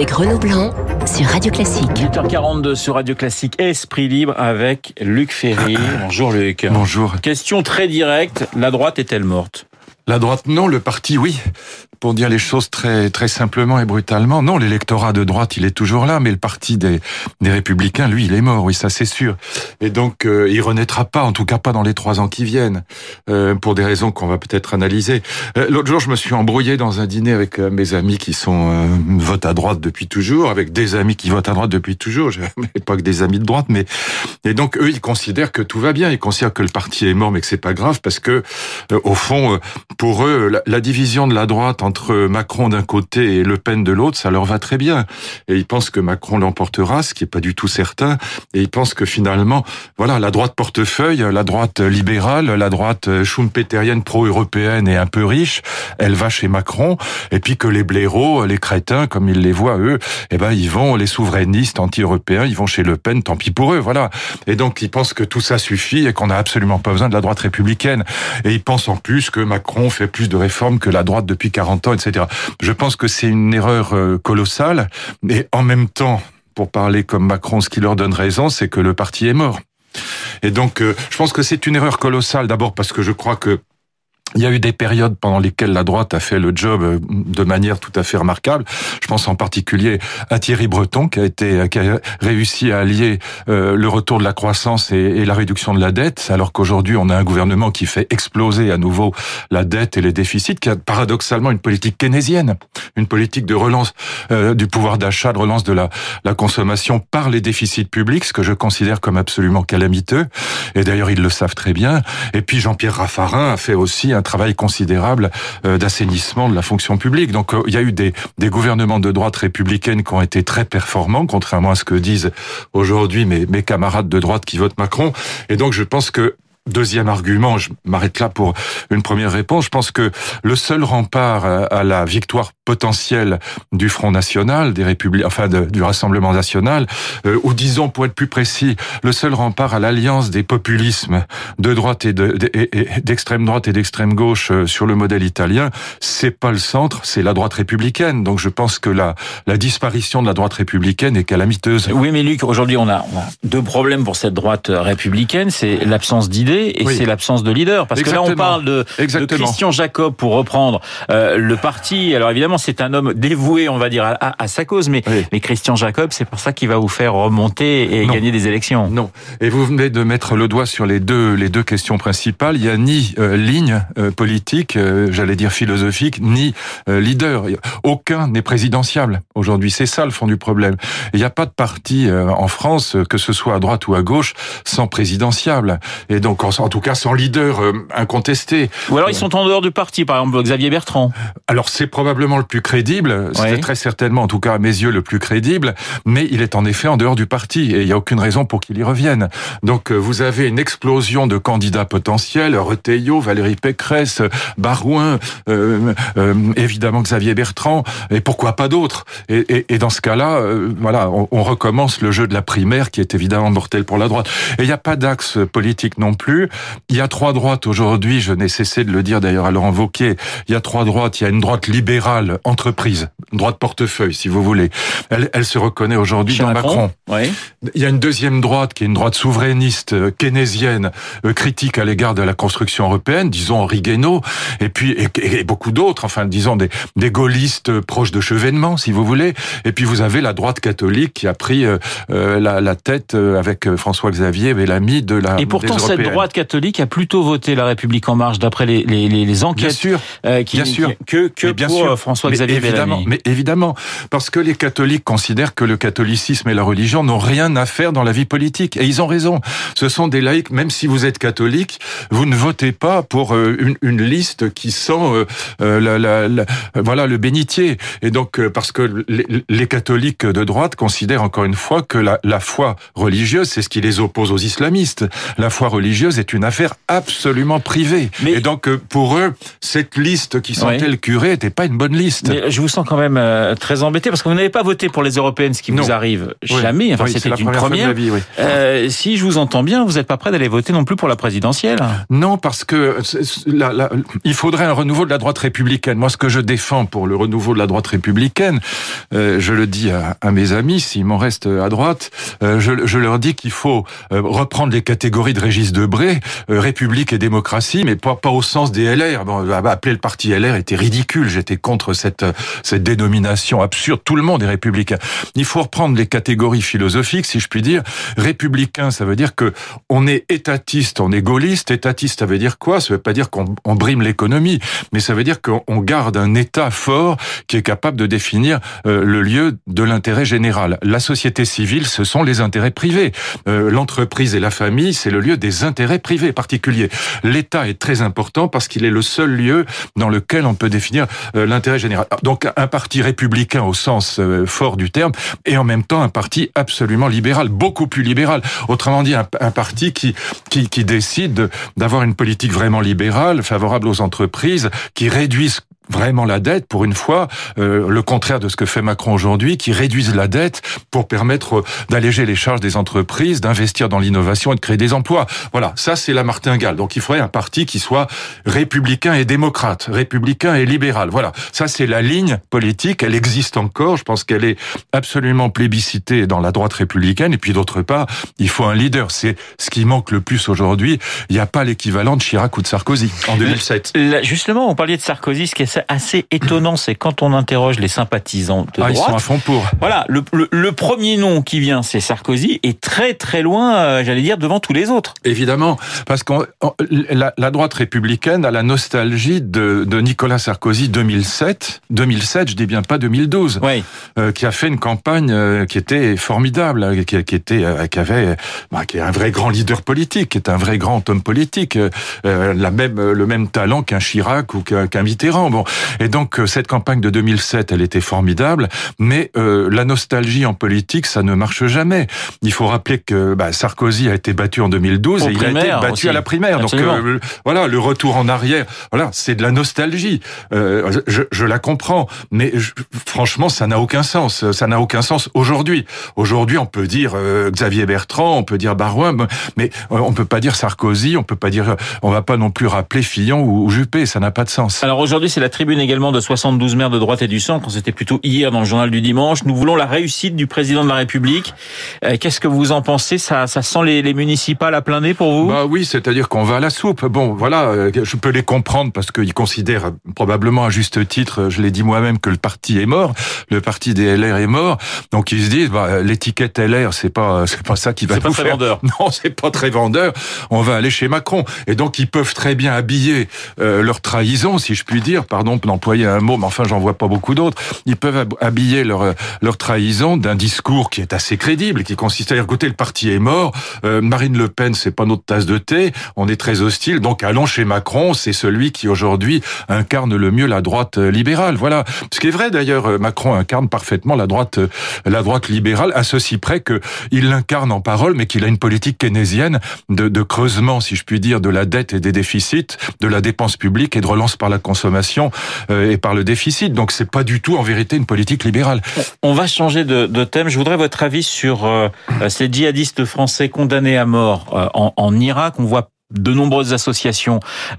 avec Renaud Blanc sur Radio Classique. 8h42 sur Radio Classique, Esprit Libre avec Luc Ferry. Bonjour Luc. Bonjour. Question très directe, la droite est-elle morte? La droite, non. Le parti, oui pour dire les choses très très simplement et brutalement, non, l'électorat de droite, il est toujours là, mais le parti des, des républicains, lui, il est mort, oui, ça c'est sûr. Et donc, euh, il renaîtra pas, en tout cas pas dans les trois ans qui viennent, euh, pour des raisons qu'on va peut-être analyser. Euh, L'autre jour, je me suis embrouillé dans un dîner avec euh, mes amis qui sont euh, votent à droite depuis toujours, avec des amis qui votent à droite depuis toujours. Je pas que des amis de droite, mais et donc eux, ils considèrent que tout va bien, ils considèrent que le parti est mort, mais que c'est pas grave parce que euh, au fond, pour eux, la, la division de la droite entre Macron d'un côté et Le Pen de l'autre, ça leur va très bien. Et ils pensent que Macron l'emportera, ce qui est pas du tout certain. Et ils pensent que finalement, voilà, la droite portefeuille, la droite libérale, la droite schumpeterienne pro-européenne et un peu riche, elle va chez Macron. Et puis que les blaireaux, les crétins, comme ils les voient eux, eh ben ils vont, les souverainistes anti-européens, ils vont chez Le Pen, tant pis pour eux, voilà. Et donc ils pensent que tout ça suffit et qu'on n'a absolument pas besoin de la droite républicaine. Et ils pensent en plus que Macron fait plus de réformes que la droite depuis 40 Je pense que c'est une erreur euh, colossale, mais en même temps, pour parler comme Macron, ce qui leur donne raison, c'est que le parti est mort. Et donc, euh, je pense que c'est une erreur colossale, d'abord parce que je crois que il y a eu des périodes pendant lesquelles la droite a fait le job euh, de manière tout à fait remarquable. Je pense en particulier à Thierry Breton qui a été qui a réussi à allier euh, le retour de la croissance et, la réduction de la dette, alors qu'aujourd'hui on a un gouvernement qui fait exploser à nouveau la dette et les déficits, qui a paradoxalement une politique keynésienne, une politique de relance euh, du pouvoir d'achat, de relance de la, consommation par les déficits publics, ce que je considère comme absolument calamiteux. Et d'ailleurs ils le savent très bien. Et puis Jean-Pierre Raffarin a fait aussi travail considérable euh, d'assainissement de la fonction publique. Donc euh, il y a eu des, gouvernements de droite républicaine qui ont été très performants, contrairement à ce que disent aujourd'hui mes camarades de droite qui votent Macron. Et donc je pense que Deuxième argument, je m'arrête là pour une première réponse. Je pense que le seul rempart à la victoire potentielle du Front National, des républiques, enfin de, du Rassemblement National, euh, ou disons pour être plus précis, le seul rempart à l'alliance des populismes de droite et d'extrême de, droite et d'extrême gauche euh, sur le modèle italien, c'est pas le centre, c'est la droite républicaine. Donc je pense que la, la disparition de la droite républicaine est calamiteuse. Oui, mais Luc, aujourd'hui on a, on a deux problèmes pour cette droite républicaine, c'est l'absence d'idées et oui. c'est l'absence de leader. Parce Exactement. que là, on parle de, de Christian Jacob pour reprendre euh, le parti. Alors évidemment, c'est un homme dévoué, on va dire, à, à, à sa cause, mais, oui. mais Christian Jacob, c'est pour ça qu'il va vous faire remonter et non. gagner des élections. Non. Et vous venez de mettre le doigt sur les deux les deux questions principales. Il y a ni euh, ligne euh, politique, euh, j'allais dire philosophique, ni leader. Aucun n'est présidentiable aujourd'hui. C'est ça le fond du problème. Il n'y a pas de parti en France, que ce soit à droite ou à gauche, sans présidentiable. Et donc en tout cas sans leader incontesté. Ou alors ils sont en dehors du parti, par exemple Xavier Bertrand. Alors c'est probablement le plus crédible, c'est ouais. très certainement, en tout cas à mes yeux, le plus crédible, mais il est en effet en dehors du parti et il n'y a aucune raison pour qu'il y revienne. Donc euh, vous avez une explosion de candidats potentiels, Retailleau, Valérie Pécresse, Barouin, euh, euh, évidemment Xavier Bertrand, et pourquoi pas d'autres et, et, et, dans ce cas-là, euh, voilà, on, on, recommence le jeu de la primaire qui est évidemment mortel pour la droite. Et il n'y a pas d'axe politique non plus. Il y a trois droites aujourd'hui, je n'ai cessé de le dire d'ailleurs à Laurent Wauquiez, il y a trois droites, il y a une droite libérale, entreprise, une droite portefeuille si vous voulez. Elle, elle se reconnaît aujourd'hui dans Macron. Macron. Oui. Il y a une deuxième droite qui est une droite souverainiste, euh, keynésienne, euh, critique à l'égard de la construction européenne, disons Henri Guénaud, et puis et, et beaucoup d'autres, enfin disons des, des gaullistes proches de Chevènement si vous voulez. Et puis vous avez la droite catholique qui a pris euh, la, la, tête avec François Xavier Bellamy de la. Et pourtant cette droite catholique a plutôt voté la République en marche d'après les, les, les, enquêtes. Bien sûr, euh, qui, bien sûr. que, que bien pour sûr. François-Xavier évidemment, Mais évidemment, parce que les catholiques considèrent que le catholicisme et la religion n'ont rien à faire dans la vie politique. Et ils ont raison. Ce sont des laïcs, même si vous êtes catholique, vous ne votez pas pour euh, une, une liste qui sent euh, la, la, la, voilà, le bénitier. Et donc, parce que les, les, catholiques de droite considèrent encore une fois que la, la foi religieuse, c'est ce qui les oppose aux islamistes. La foi religieuse est une affaire absolument privée. Mais... Et donc, pour eux, cette liste qui sentait le curé n'était pas une bonne liste. Gaulliste. je vous sens quand même euh, très embêté parce que vous n'avez pas voté pour les européennes, ce qui vous arrive jamais. Enfin, c'était une première. Vie, euh, si je vous entends bien, vous n'êtes pas prêt d'aller voter non plus pour la présidentielle. Non, parce que il faudrait un renouveau de la droite républicaine. Moi, ce que je défends pour le renouveau de la droite républicaine, euh, je le dis à, mes amis, s'il m'en reste à droite, euh, je, je, leur dis qu'il faut euh, reprendre les catégories de Régis Debré, République et démocratie, mais pas, pas au sens des LR. Bon, appeler le parti LR était ridicule. J'étais contre cette, cette dénomination absurde. Tout le monde est républicain. Il faut reprendre les catégories philosophiques, si je puis dire. Républicain, ça veut dire que on est étatiste, on est gaulliste. Étatiste, ça veut dire quoi? Ça veut pas dire qu'on brime l'économie, mais ça veut dire qu'on garde un État fort qui est capable de définir euh, le lieu de l'intérêt général. La société civile, ce sont les intérêts privés. Euh, l'entreprise et la famille, c'est le lieu des intérêts privés particuliers. L'État est très important parce qu'il est le seul lieu dans lequel on peut définir euh, l'intérêt général. Donc un parti républicain au sens fort du terme et en même temps un parti absolument libéral, beaucoup plus libéral. Autrement dit, un, parti qui, qui, qui décide d'avoir une politique vraiment libérale, favorable aux entreprises, qui réduisent vraiment la dette, pour une fois, euh, le contraire de ce que fait Macron aujourd'hui, qui réduisent la dette pour permettre euh, d'alléger les charges des entreprises, d'investir dans l'innovation et de créer des emplois. Voilà, ça c'est la martingale. Donc il faudrait un parti qui soit républicain et démocrate, républicain et libéral. Voilà, ça c'est la ligne politique, elle existe encore, je pense qu'elle est absolument plébiscitée dans la droite républicaine, et puis d'autre part, il faut un leader. C'est ce qui manque le plus aujourd'hui. Il n'y a pas l'équivalent de Chirac ou de Sarkozy en 2007. justement, on parlait de Sarkozy, ce qui est assez étonnant, c'est quand on interroge les sympathisants de droite. Ah, ils sont à fond pour. Voilà, le, le, premier nom qui vient, c'est Sarkozy, et très très loin, euh, j'allais dire, devant tous les autres. Évidemment, parce que la, la, droite républicaine a la nostalgie de, de Nicolas Sarkozy 2007, 2007, je dis bien pas 2012, oui. euh, qui a fait une campagne euh, qui était formidable, qui, qui était, qui avait, bah, qui est un vrai grand leader politique, qui est un vrai grand homme politique, la même, le même talent qu'un Chirac ou qu'un Mitterrand. Bon, et donc euh, cette campagne de 2007, elle était formidable, mais euh, la nostalgie en politique, ça ne marche jamais. Il faut rappeler que bah, Sarkozy a été battu en 2012 et il a été battu à la primaire. Donc euh, voilà, le retour en arrière, voilà, c'est de la nostalgie. Je, je, la comprends, mais franchement, ça n'a aucun sens. Ça n'a aucun sens aujourd'hui. Aujourd'hui, on peut dire Xavier Bertrand, on peut dire Barouin, mais on peut pas dire Sarkozy, on peut pas dire, on va pas non plus rappeler Fillon ou, ou Juppé. Ça n'a pas de sens. Alors aujourd'hui, c'est la tribune également de 72 maires de droite et du centre. C'était plutôt hier dans le journal du dimanche. Nous voulons la réussite du président de la République. Euh, qu'est-ce que vous en pensez? Ça, ça sent les, les municipales à plein nez pour vous? Bah oui, c'est-à-dire qu'on va à la soupe. Bon, voilà, euh, je peux les comprendre parce qu'ils considèrent probablement à juste titre, je l'ai dit moi-même, que le parti est mort, le parti des LR est mort. Donc ils se disent, bah, l'étiquette LR, c'est pas, c'est pas ça qui va nous pas faire. très vendeur. Non, c'est pas très vendeur. On va aller chez Macron. Et donc ils peuvent très bien habiller euh, leur trahison, si je puis dire, pardon d'employer un mot, mais enfin j'en vois pas beaucoup d'autres, ils peuvent habiller leur, leur trahison d'un discours qui est assez crédible, qui consiste à dire, écoutez, le parti est mort, euh, Marine Le Pen, c'est pas notre tasse de thé, on est très hostile, donc allons chez Macron, c'est celui qui aujourd'hui incarne le mieux la droite euh, libérale. Voilà. Ce qui est vrai d'ailleurs, euh, Macron incarne parfaitement la droite, la droite libérale, à ceci près que il l'incarne en parole, mais qu'il a une politique keynésienne de, de creusement, si je puis dire, de la dette et des déficits, de la dépense publique et de relance par la consommation euh, et par le déficit. Donc c'est pas du tout en vérité une politique libérale. On va changer de, thème. Je voudrais votre avis sur euh, ces djihadistes français condamnés à mort euh, en, Irak. On voit de nombreuses associations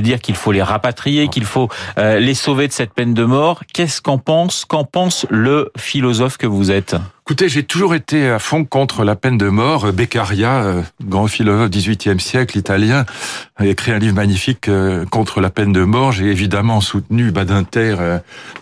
dire qu'il faut les rapatrier, qu'il faut les sauver de cette peine de mort. Qu'est-ce pense, qu'en pense le philosophe que vous êtes? Écoutez, j'ai toujours été à fond contre la peine de mort. Beccaria, euh, grand philosophe du XVIIIe siècle italien, a écrit un livre magnifique euh, contre la peine de mort. J'ai évidemment soutenu Badinter euh,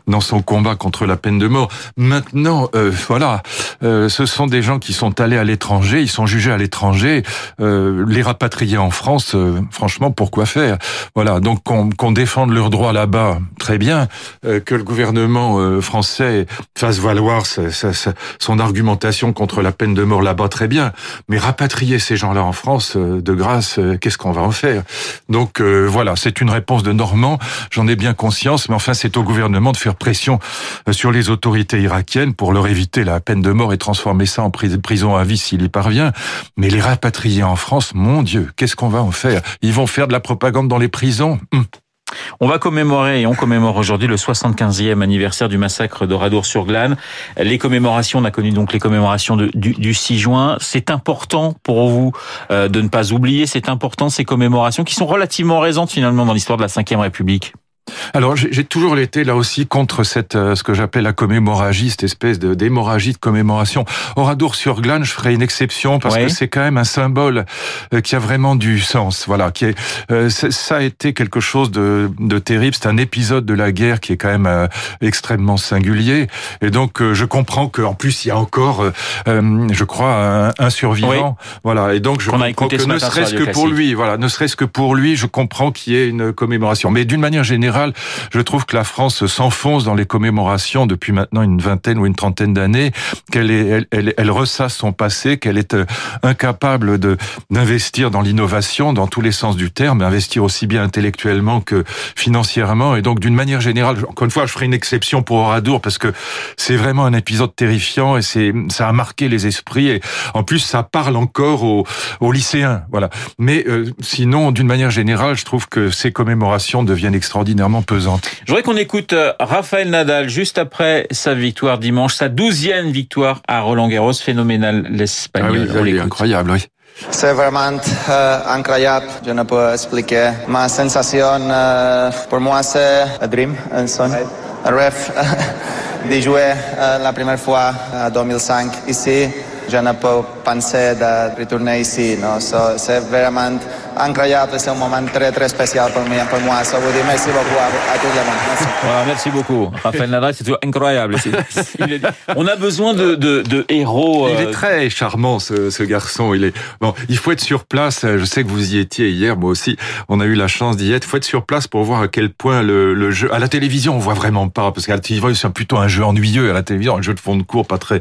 dans son combat contre la peine de mort. Maintenant, voilà, ce sont des gens qui sont allés à l'étranger, ils sont jugés à l'étranger. les rapatrier en France, franchement, pourquoi faire? Voilà, donc qu'on défende leurs droits là-bas, très bien. que le gouvernement français fasse valoir son argumentation contre la peine de mort là-bas, très bien. Mais rapatrier ces gens-là en France, euh, de grâce, euh, qu'est-ce qu'on va en faire? Donc euh, voilà, c'est une réponse de Normand, j'en ai bien conscience, mais enfin c'est au gouvernement de faire pression sur les autorités irakiennes pour leur éviter la peine de mort et transformer ça en prison à vie s'il y parvient. Mais les rapatrier en France, mon Dieu, qu'est-ce qu'on va en faire? Ils vont faire de la propagande dans les prisons? Hum. On va commémorer et on commémore aujourd'hui le 75e anniversaire du massacre d'Oradour-sur-Glane. Les commémorations, on a connu donc les commémorations du, 6 juin. C'est important pour vous euh, de ne pas oublier, c'est important ces commémorations qui sont relativement récentes finalement dans l'histoire de la Ve République. Alors j'ai toujours été là aussi contre cette euh, ce que j'appelle la commémoragie, cette espèce de d'hémorragie de commémoration. Oradour-sur-Glane, je ferai une exception parce que c'est quand même un symbole euh, qui a vraiment du sens. Voilà, qui est euh, ça a été quelque chose de, de terrible. C'est un épisode de la guerre qui est quand même extrêmement singulier. Et donc je comprends qu'en plus il y a encore, je crois, un, survivant. Voilà. Et donc je comprends que ne serait-ce que pour lui, voilà, ne serait-ce que pour lui, je comprends qu'il y ait une commémoration. Mais d'une manière générale je trouve que la France s'enfonce dans les commémorations depuis maintenant une vingtaine ou une trentaine d'années, qu'elle est, elle, elle, ressasse son passé, qu'elle est euh, incapable de d'investir dans l'innovation dans tous les sens du terme, investir aussi bien intellectuellement que financièrement. Et donc, d'une manière générale, encore une fois, je ferai une exception pour Oradour parce que c'est vraiment un épisode terrifiant et c'est ça a marqué les esprits et en plus ça parle encore aux, aux lycéens. Voilà. Mais euh, sinon, d'une manière générale, je trouve que ces commémorations deviennent extraordinairement pesante. Je voudrais qu'on écoute euh, Raphaël Nadal juste après sa victoire dimanche, sa douzième victoire à Roland Garros, phénoménal l'espagnol. Ah oui, incroyable, oui. C'est vraiment euh, incroyable, je ne peux expliquer. Ma sensation, euh, pour moi, c'est un dream, un son, un rêve de jouer la première fois en 2005 ici. Je ne peux penser de retourner ici. Non? So, c'est vraiment incroyable. C'est un moment très, très spécial pour, moi. Pour moi. So, vous dis merci beaucoup à, à tout le monde. Merci. Voilà, merci beaucoup. Raphaël Nadal, c'est toujours incroyable. On a besoin de, de, de héros. Il est euh, très charmant, ce, ce, garçon. Il est bon. Il faut être sur place. Je sais que vous y étiez hier, moi aussi. On a eu la chance d'y être. Il faut être sur place pour voir à quel point le, le jeu. À la télévision, on voit vraiment pas, parce qu'à la télévision, c'est plutôt un jeu ennuyeux. À la télévision, un jeu de fond de cours, pas très.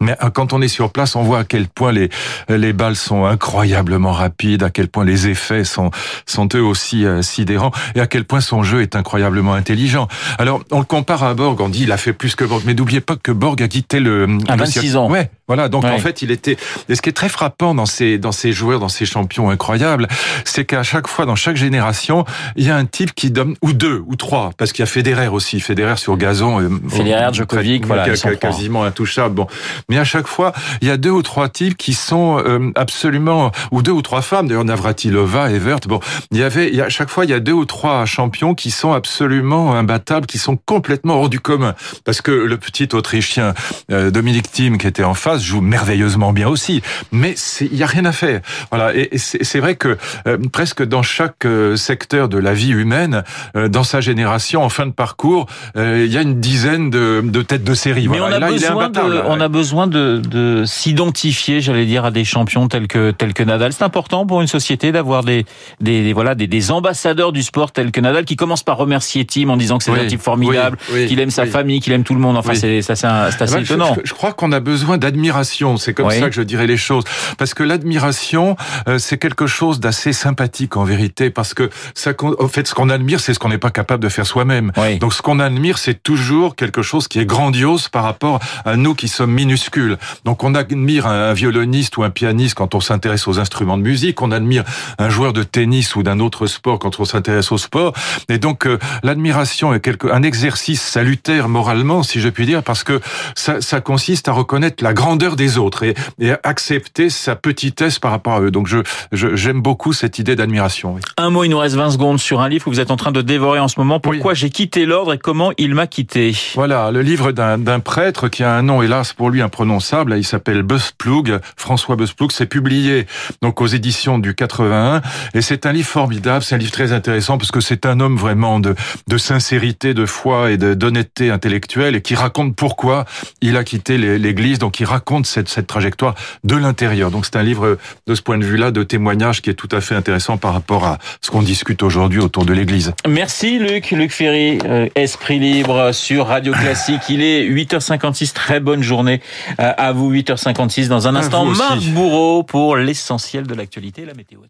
Mais euh, quand on est sur place, on voit à quel point les les balles sont incroyablement rapides, à quel point les effets sont, sont eux aussi euh, sidérants et à quel point son jeu est incroyablement intelligent. Alors, on le compare à Borg, on dit il a fait plus que Borg, mais n'oubliez pas que Borg a quitté le... À 26 ans. Ouais, voilà, donc en fait, il était. Et ce qui est très frappant dans ces dans ces joueurs, dans ces champions incroyables, c'est qu'à chaque fois, dans chaque génération, il y a un type qui donne ou deux ou trois, parce qu'il y a Federer aussi, Federer sur gazon. Euh, Federer, Djokovic, voilà, quasiment intouchable. Bon, mais à chaque fois, il y a deux ou trois types qui sont euh, absolument ou deux ou trois femmes. D'ailleurs, Navratilova, Evert. Bon, il y avait, il y a, à chaque fois, il y a deux ou trois champions qui sont absolument imbattables, qui sont complètement hors du commun, parce que le petit Autrichien euh, Dominique Thiem qui était en face joue merveilleusement bien aussi, mais il y a rien à faire. Voilà, et, c'est vrai que euh, presque dans chaque euh, secteur de la vie humaine, euh, dans sa génération, en fin de parcours, il y a une dizaine de, de têtes de série. Mais on, a besoin de, on a besoin de, de s'identifier, j'allais dire, à des champions tels que tels que Nadal. C'est important pour une société d'avoir des, des, voilà des, des, ambassadeurs du sport tels que Nadal qui commencent par remercier Tim en disant que c'est un type formidable, qu'il aime sa famille, qu'il aime tout le monde. Enfin, c'est ça, c'est assez ben, étonnant. Je, je, crois qu'on a besoin d'admirer c'est comme ça que je dirais les choses. Parce que l'admiration, euh, c'est quelque chose d'assez sympathique en vérité, parce que ça, en fait, ce qu'on admire, c'est ce qu'on n'est pas capable de faire soi-même. Donc, ce qu'on admire, c'est toujours quelque chose qui est grandiose par rapport à nous qui sommes minuscules. Donc, on admire un, violoniste ou un pianiste quand on s'intéresse aux instruments de musique. On admire un joueur de tennis ou d'un autre sport quand on s'intéresse au sport. Et donc, euh, l'admiration est quelque, un exercice salutaire moralement, si je puis dire, parce que ça, ça consiste à reconnaître la grandeur des autres et, accepter sa petitesse par rapport à eux. Donc je j'aime beaucoup cette idée d'admiration. Un mot, il nous reste 20 secondes sur un livre que vous êtes en train de dévorer en ce moment. Pourquoi j'ai quitté l'ordre et comment il m'a quitté? Voilà, le livre d'un prêtre qui a un nom hélas pour lui imprononçable. Il s'appelle Busploug, François Busploug. C'est publié donc aux éditions du 81 et c'est un livre formidable. C'est un livre très intéressant parce que c'est un homme vraiment de, de sincérité, de foi et d'honnêteté intellectuelle et qui raconte pourquoi il a quitté l'Église. Donc il raconte cette, cette trajectoire de l'intérieur. Donc c'est un livre de ce point de vue-là de témoignage qui est tout à fait intéressant par rapport à ce qu'on discute aujourd'hui autour de l'Église. Merci Luc, Luc Ferry, euh, Esprit Libre sur Radio Classique. Il est 8h56, très bonne journée euh, à vous 8h56 dans un instant. Marc Bourreau pour l'essentiel de l'actualité, la météo.